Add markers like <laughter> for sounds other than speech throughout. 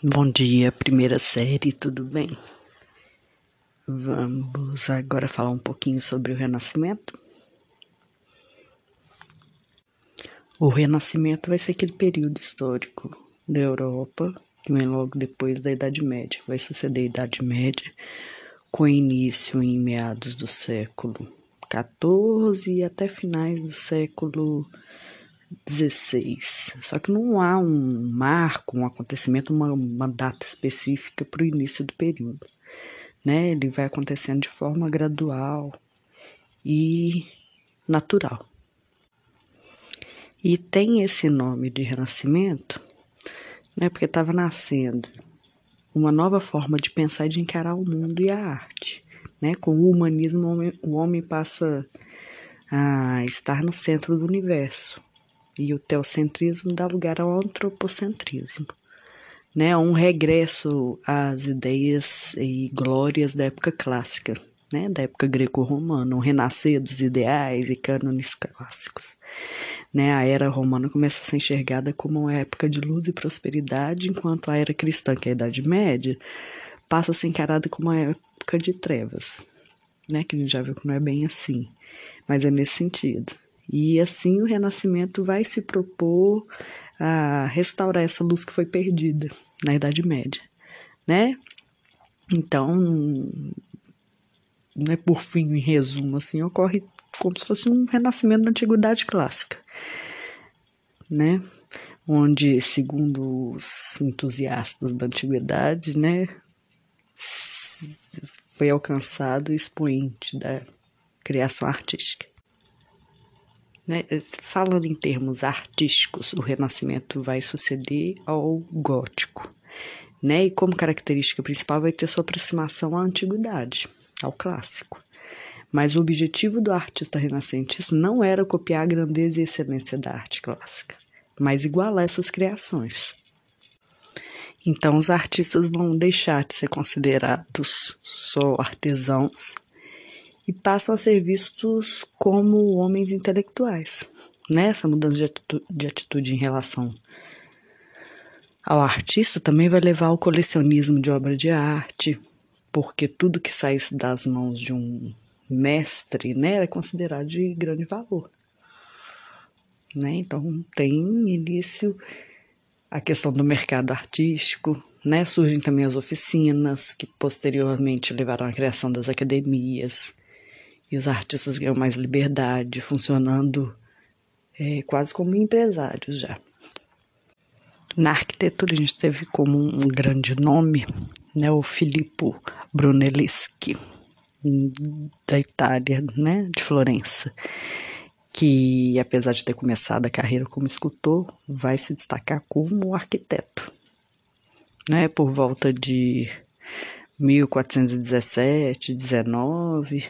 Bom dia, primeira série, tudo bem? Vamos agora falar um pouquinho sobre o Renascimento. O Renascimento vai ser aquele período histórico da Europa que vem logo depois da Idade Média. Vai suceder a Idade Média, com início em meados do século XIV e até finais do século 16. Só que não há um marco, um acontecimento, uma, uma data específica para o início do período. Né? Ele vai acontecendo de forma gradual e natural. E tem esse nome de renascimento, né? Porque estava nascendo uma nova forma de pensar e de encarar o mundo e a arte. Né? Com o humanismo, o homem, o homem passa a estar no centro do universo e o teocentrismo dá lugar ao antropocentrismo, né? Um regresso às ideias e glórias da época clássica, né? Da época greco-romana, um renascer dos ideais e cânones clássicos, né? A era romana começa a ser enxergada como uma época de luz e prosperidade, enquanto a era cristã, que é a Idade Média, passa a ser encarada como uma época de trevas, né? Que a gente já viu que não é bem assim, mas é nesse sentido. E assim o Renascimento vai se propor a restaurar essa luz que foi perdida na Idade Média, né? Então, né, por fim, em resumo, assim, ocorre como se fosse um renascimento da Antiguidade Clássica, né? Onde, segundo os entusiastas da Antiguidade, né, foi alcançado o expoente da criação artística. Né? Falando em termos artísticos, o Renascimento vai suceder ao Gótico. Né? E como característica principal vai ter sua aproximação à antiguidade, ao clássico. Mas o objetivo do artista renascentista não era copiar a grandeza e excelência da arte clássica, mas igualar essas criações. Então, os artistas vão deixar de ser considerados só artesãos e passam a ser vistos como homens intelectuais. Nessa mudança de atitude, de atitude em relação ao artista também vai levar ao colecionismo de obra de arte, porque tudo que saísse das mãos de um mestre né, era considerado de grande valor. Né? Então tem início a questão do mercado artístico, né? surgem também as oficinas, que posteriormente levaram à criação das academias, e os artistas ganham mais liberdade, funcionando é, quase como empresários já. Na arquitetura, a gente teve como um grande nome né, o Filippo Brunelleschi, da Itália, né, de Florença, que apesar de ter começado a carreira como escultor, vai se destacar como arquiteto. Né, por volta de 1417, 19,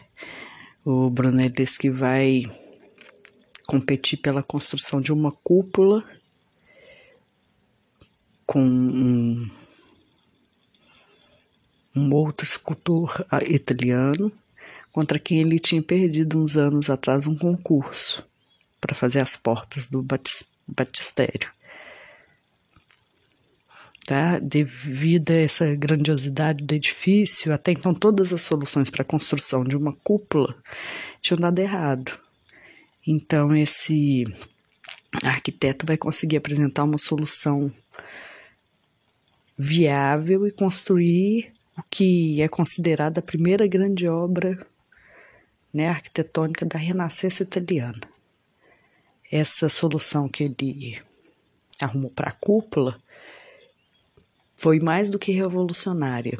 o Brunelleschi vai competir pela construção de uma cúpula com um, um outro escultor ah, italiano contra quem ele tinha perdido uns anos atrás um concurso para fazer as portas do batistério tá? Devido a essa grandiosidade do edifício, até então todas as soluções para a construção de uma cúpula tinham dado errado. Então esse arquiteto vai conseguir apresentar uma solução viável e construir o que é considerada a primeira grande obra né, arquitetônica da Renascença italiana. Essa solução que ele arrumou para a cúpula foi mais do que revolucionária.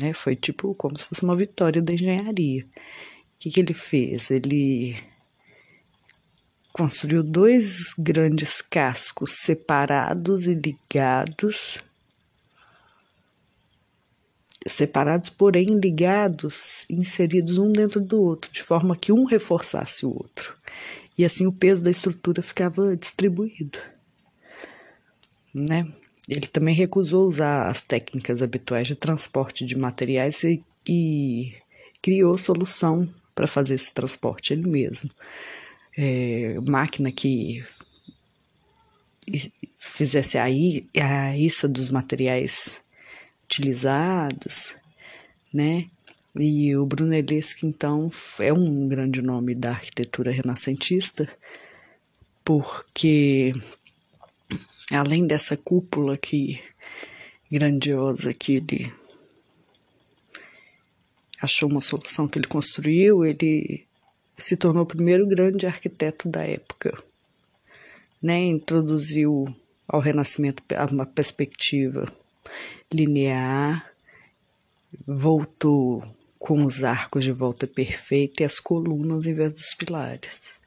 Né? Foi tipo como se fosse uma vitória da engenharia. O que, que ele fez? Ele construiu dois grandes cascos separados e ligados, separados, porém ligados, inseridos um dentro do outro, de forma que um reforçasse o outro. E assim o peso da estrutura ficava distribuído, né? Ele também recusou usar as técnicas habituais de transporte de materiais e, e criou solução para fazer esse transporte ele mesmo. É, máquina que fizesse a, a issa dos materiais utilizados, né? E o Brunelleschi, então, é um grande nome da arquitetura renascentista, porque além dessa cúpula que grandiosa que ele achou uma solução que ele construiu, ele se tornou o primeiro grande arquiteto da época. Né? Introduziu ao Renascimento uma perspectiva linear, voltou com os arcos de volta perfeita e as colunas em vez dos pilares.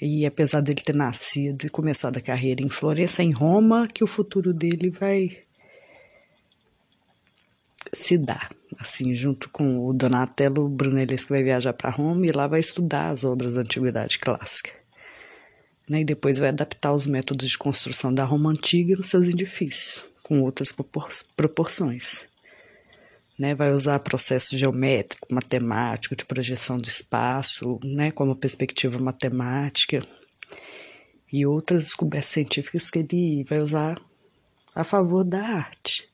E apesar dele ter nascido e começado a carreira em Florença, em Roma, que o futuro dele vai se dar. Assim, junto com o Donatello Brunelleschi vai viajar para Roma e lá vai estudar as obras da antiguidade clássica. Né? E depois vai adaptar os métodos de construção da Roma antiga nos seus edifícios, com outras propor proporções né, vai usar processo geométrico, matemático, de projeção do espaço, né, como perspectiva matemática e outras descobertas científicas que ele vai usar a favor da arte,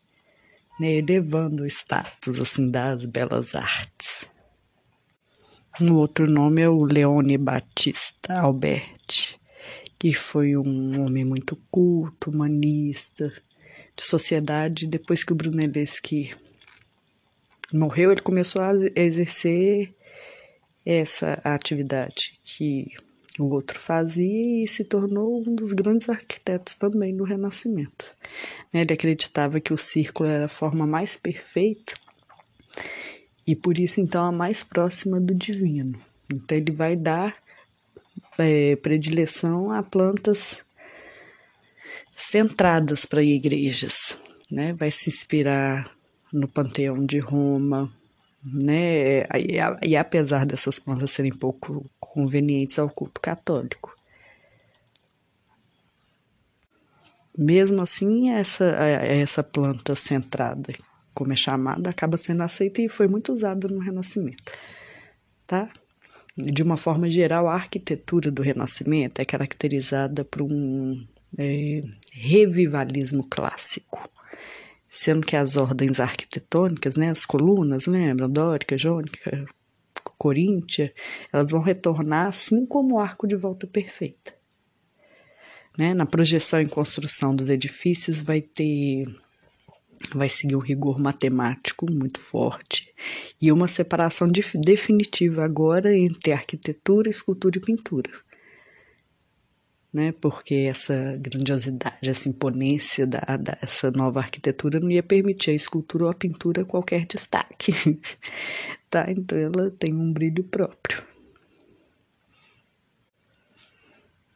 né, elevando o status assim das belas artes. Um outro nome é o Leone Battista Alberti, que foi um homem muito culto, humanista, de sociedade, depois que o Brunelleschi morreu, ele começou a exercer essa atividade que o outro fazia e se tornou um dos grandes arquitetos também do Renascimento. Né, ele acreditava que o círculo era a forma mais perfeita e por isso então a mais próxima do divino. Então ele vai dar é, predileção a plantas centradas para igrejas, né? Vai se inspirar no Panteão de Roma, né? E, e apesar dessas plantas serem pouco convenientes ao culto católico. Mesmo assim, essa, essa planta centrada, como é chamada, acaba sendo aceita e foi muito usada no Renascimento, tá? De uma forma geral, a arquitetura do Renascimento é caracterizada por um é, revivalismo clássico sendo que as ordens arquitetônicas, né, as colunas, lembra, dórica, jônica, coríntia, elas vão retornar assim como o arco de volta perfeita. Né? Na projeção e construção dos edifícios vai ter vai seguir um rigor matemático muito forte e uma separação definitiva agora entre arquitetura, escultura e pintura né? Porque essa grandiosidade, essa imponência da, dessa nova arquitetura não ia permitir a escultura ou a pintura qualquer destaque, <laughs> tá? Então ela tem um brilho próprio.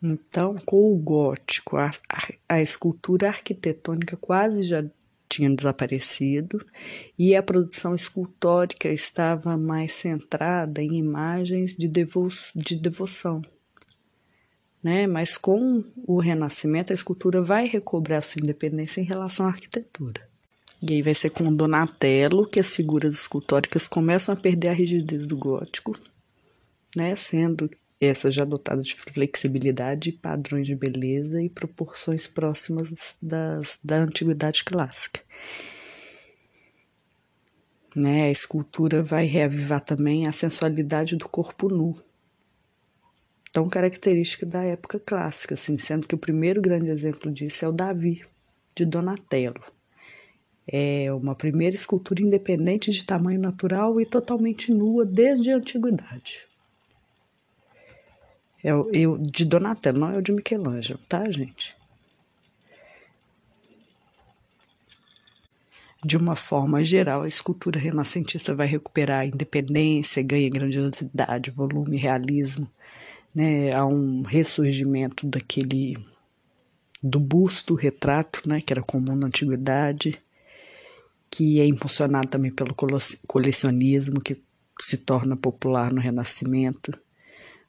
Então, com o gótico, a, a, a escultura arquitetônica quase já tinha desaparecido e a produção escultórica estava mais centrada em imagens de, devo de devoção né? Mas com o Renascimento, a escultura vai recobrar sua independência em relação à arquitetura. E aí vai ser com Donatello que as figuras escultóricas começam a perder a rigidez do gótico, né? Sendo essa já dotada de flexibilidade, padrões de beleza e proporções próximas das, da antiguidade clássica. Né? A escultura vai reavivar também a sensualidade do corpo nu, tão característica da época clássica, assim, sendo que o primeiro grande exemplo disso é o Davi, de Donatello. É uma primeira escultura independente de tamanho natural e totalmente nua desde a antiguidade. É o, de Donatello, não é o de Michelangelo, tá, gente? De uma forma geral, a escultura renascentista vai recuperar a independência, ganha grandiosidade, volume, realismo, né, a um ressurgimento daquele do busto, retrato, né, que era comum na antiguidade, que é impulsionado também pelo colecionismo, que se torna popular no Renascimento.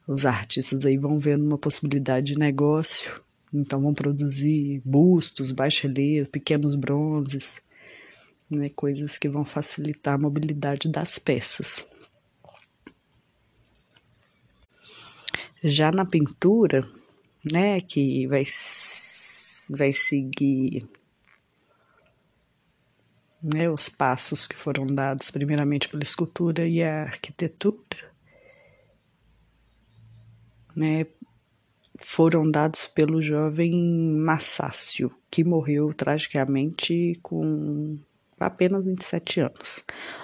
Os artistas aí vão vendo uma possibilidade de negócio, então vão produzir bustos, baixo-relieve, pequenos bronzes, né, coisas que vão facilitar a mobilidade das peças. Já na pintura, né, que vai, vai seguir né, os passos que foram dados primeiramente pela escultura e a arquitetura, né, foram dados pelo jovem Massácio, que morreu tragicamente com apenas 27 anos.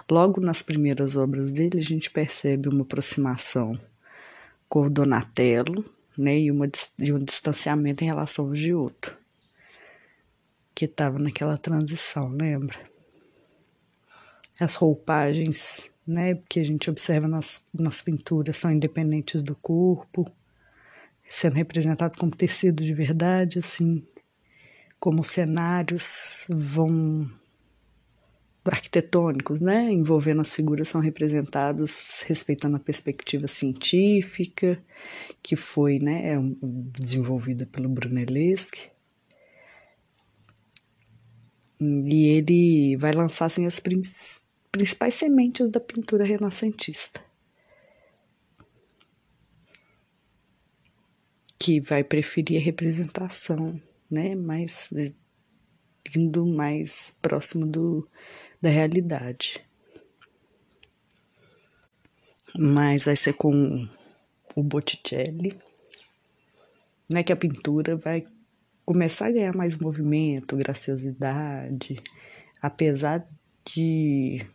Logo nas primeiras obras dele, a gente percebe uma aproximação com o Donatello, né, e, uma, e um distanciamento em relação ao Giotto, que estava naquela transição, lembra? As roupagens, né, que a gente observa nas, nas pinturas são independentes do corpo, sendo representado como tecido de verdade, assim, como cenários vão arquitetônicos, né, envolvendo as figuras são representados respeitando a perspectiva científica, que foi, né, é desenvolvida pelo Brunelleschi. E ele vai lançar assim as principais sementes da pintura renascentista. Que vai preferir a representação, né, mais indo mais próximo do da realidade. Mas vai ser com o Botticelli, né, que a pintura vai começar a ganhar mais movimento, graciosidade, apesar de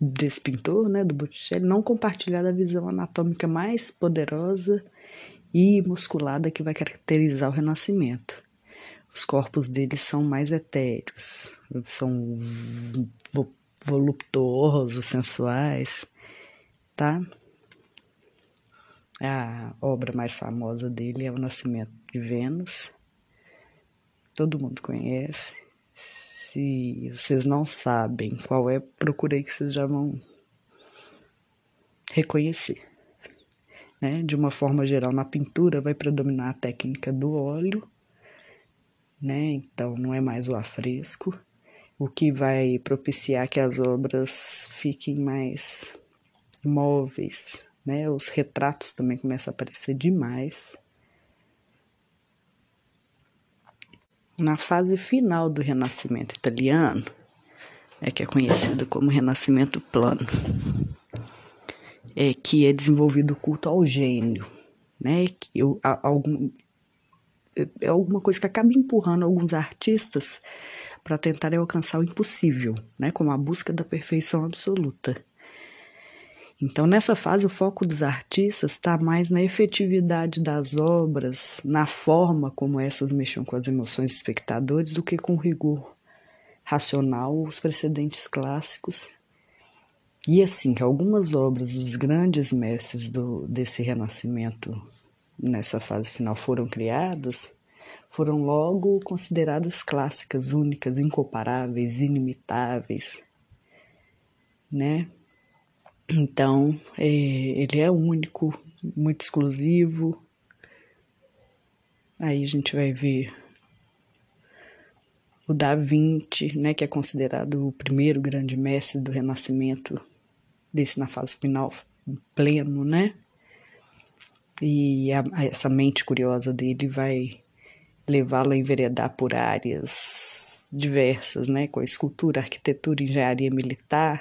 desse pintor, né, do Botticelli, não compartilhar da visão anatômica mais poderosa e musculada que vai caracterizar o Renascimento. Os corpos deles são mais etéreos, são voluptuosos, sensuais, tá? A obra mais famosa dele é O Nascimento de Vênus. Todo mundo conhece. Se vocês não sabem qual é, procurei que vocês já vão reconhecer. Né? De uma forma geral, na pintura vai predominar a técnica do óleo né? Então não é mais o afresco, o que vai propiciar que as obras fiquem mais móveis, né? Os retratos também começam a aparecer demais. Na fase final do Renascimento italiano, é que é conhecido como Renascimento Plano, é que é desenvolvido o culto ao gênio, né? Que algum, é alguma coisa que acaba empurrando alguns artistas para tentarem alcançar o impossível, né, como a busca da perfeição absoluta. Então, nessa fase, o foco dos artistas está mais na efetividade das obras, na forma como essas mexem com as emoções dos espectadores, do que com rigor racional, os precedentes clássicos. E assim, que algumas obras dos grandes mestres do, desse renascimento nessa fase final foram criadas, foram logo consideradas clássicas, únicas, incomparáveis, inimitáveis, né? Então, é, ele é único, muito exclusivo. Aí a gente vai ver o Da Vinci, né, que é considerado o primeiro grande mestre do Renascimento, desse na fase final pleno, né? E a, essa mente curiosa dele vai levá-lo a enveredar por áreas diversas, né, com escultura, arquitetura, engenharia militar.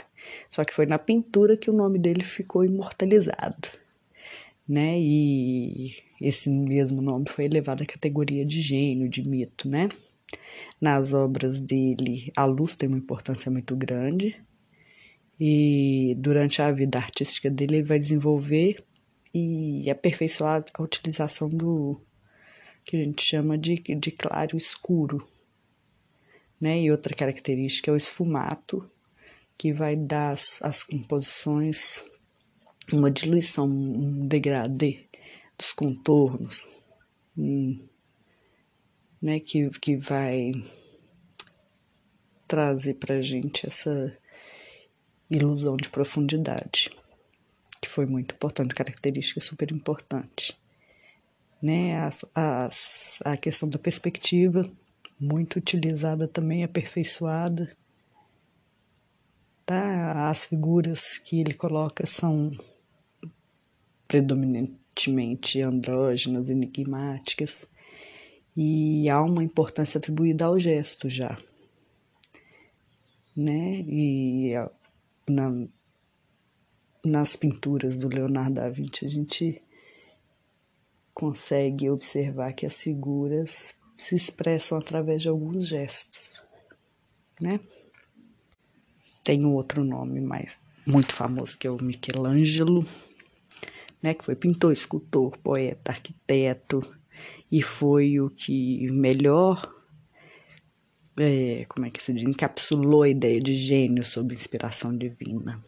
Só que foi na pintura que o nome dele ficou imortalizado, né? E esse mesmo nome foi elevado à categoria de gênio, de mito, né? Nas obras dele, a luz tem uma importância muito grande. E durante a vida artística dele, ele vai desenvolver e aperfeiçoar a utilização do que a gente chama de, de claro escuro. Né? E outra característica é o esfumato, que vai dar as, as composições uma diluição, um degradê dos contornos, um, né? que, que vai trazer para a gente essa ilusão de profundidade que foi muito importante, característica super importante. Né? As, as, a questão da perspectiva, muito utilizada também, aperfeiçoada. Tá? As figuras que ele coloca são aparentemente andrógenas, enigmáticas, e há uma importância atribuída ao gesto já, né? E na, nas pinturas do Leonardo da Vinci a gente consegue observar que as figuras se expressam através de alguns gestos, né? Tem um outro nome mais muito famoso que é o Michelangelo, né, que foi pintor, escultor, poeta, arquiteto e foi o que melhor é, como é que se diz, encapsulou a ideia de gênio sob inspiração divina.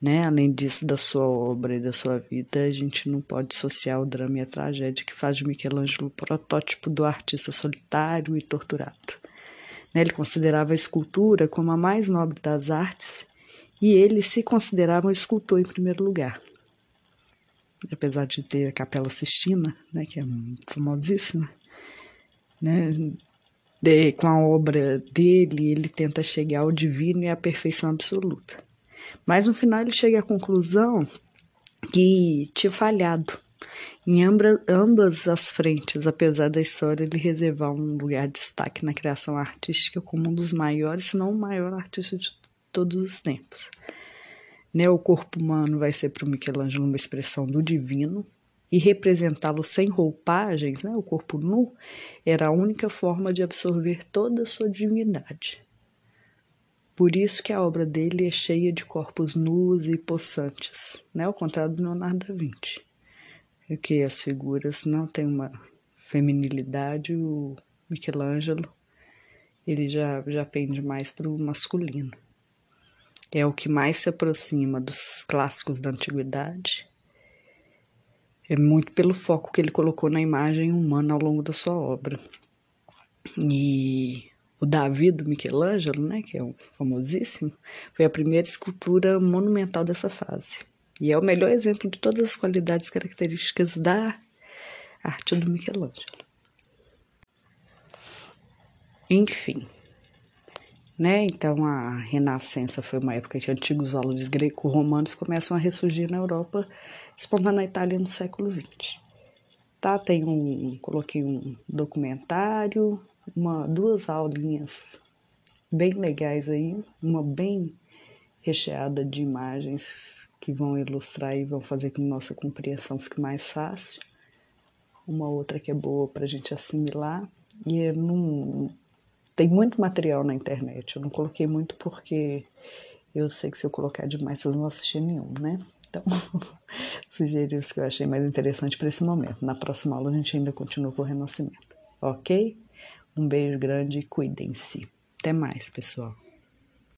Né? Além disso, da sua obra e da sua vida, a gente não pode dissociar o drama e a tragédia que faz de Michelangelo o protótipo do artista solitário e torturado. Né? Ele considerava a escultura como a mais nobre das artes e ele se considerava um escultor em primeiro lugar. Apesar de ter a Capela Sistina, né, que é famosíssima, né, de, com a obra dele, ele tenta chegar ao divino e à perfeição absoluta. Mas no final ele chega à conclusão que tinha falhado em ambas, as frentes, apesar da história ele reservar um lugar de destaque na criação artística como um dos maiores, se não o maior artista de todos os tempos. Né, o corpo humano vai ser para o Michelangelo uma expressão do divino, e representá-lo sem roupagens, né, o corpo nu, era a única forma de absorver toda a sua divindade. Por isso que a obra dele é cheia de corpos nus e possantes, né? ao contrário do Leonardo da Vinci, que as figuras não têm uma feminilidade, o Michelangelo ele já, já pende mais para o masculino. É o que mais se aproxima dos clássicos da antiguidade. É muito pelo foco que ele colocou na imagem humana ao longo da sua obra. E o Davi do Michelangelo, né, que é um famosíssimo, foi a primeira escultura monumental dessa fase. E é o melhor exemplo de todas as qualidades características da arte do Michelangelo. Enfim, né? Então a Renascença foi uma época que antigos valores greco-romanos começam a ressurgir na Europa, despontando na Itália no século XX. Tá, tem um, coloquei um documentário, uma, duas aulinhas bem legais aí, uma bem recheada de imagens que vão ilustrar e vão fazer com que nossa compreensão fique mais fácil. Uma outra que é boa para a gente assimilar. E num, tem muito material na internet. Eu não coloquei muito porque eu sei que se eu colocar demais vocês não vão assistir nenhum, né? Então, <laughs> sugeri isso que eu achei mais interessante para esse momento. Na próxima aula a gente ainda continua com o renascimento, ok? Um beijo grande e cuidem-se. Até mais, pessoal.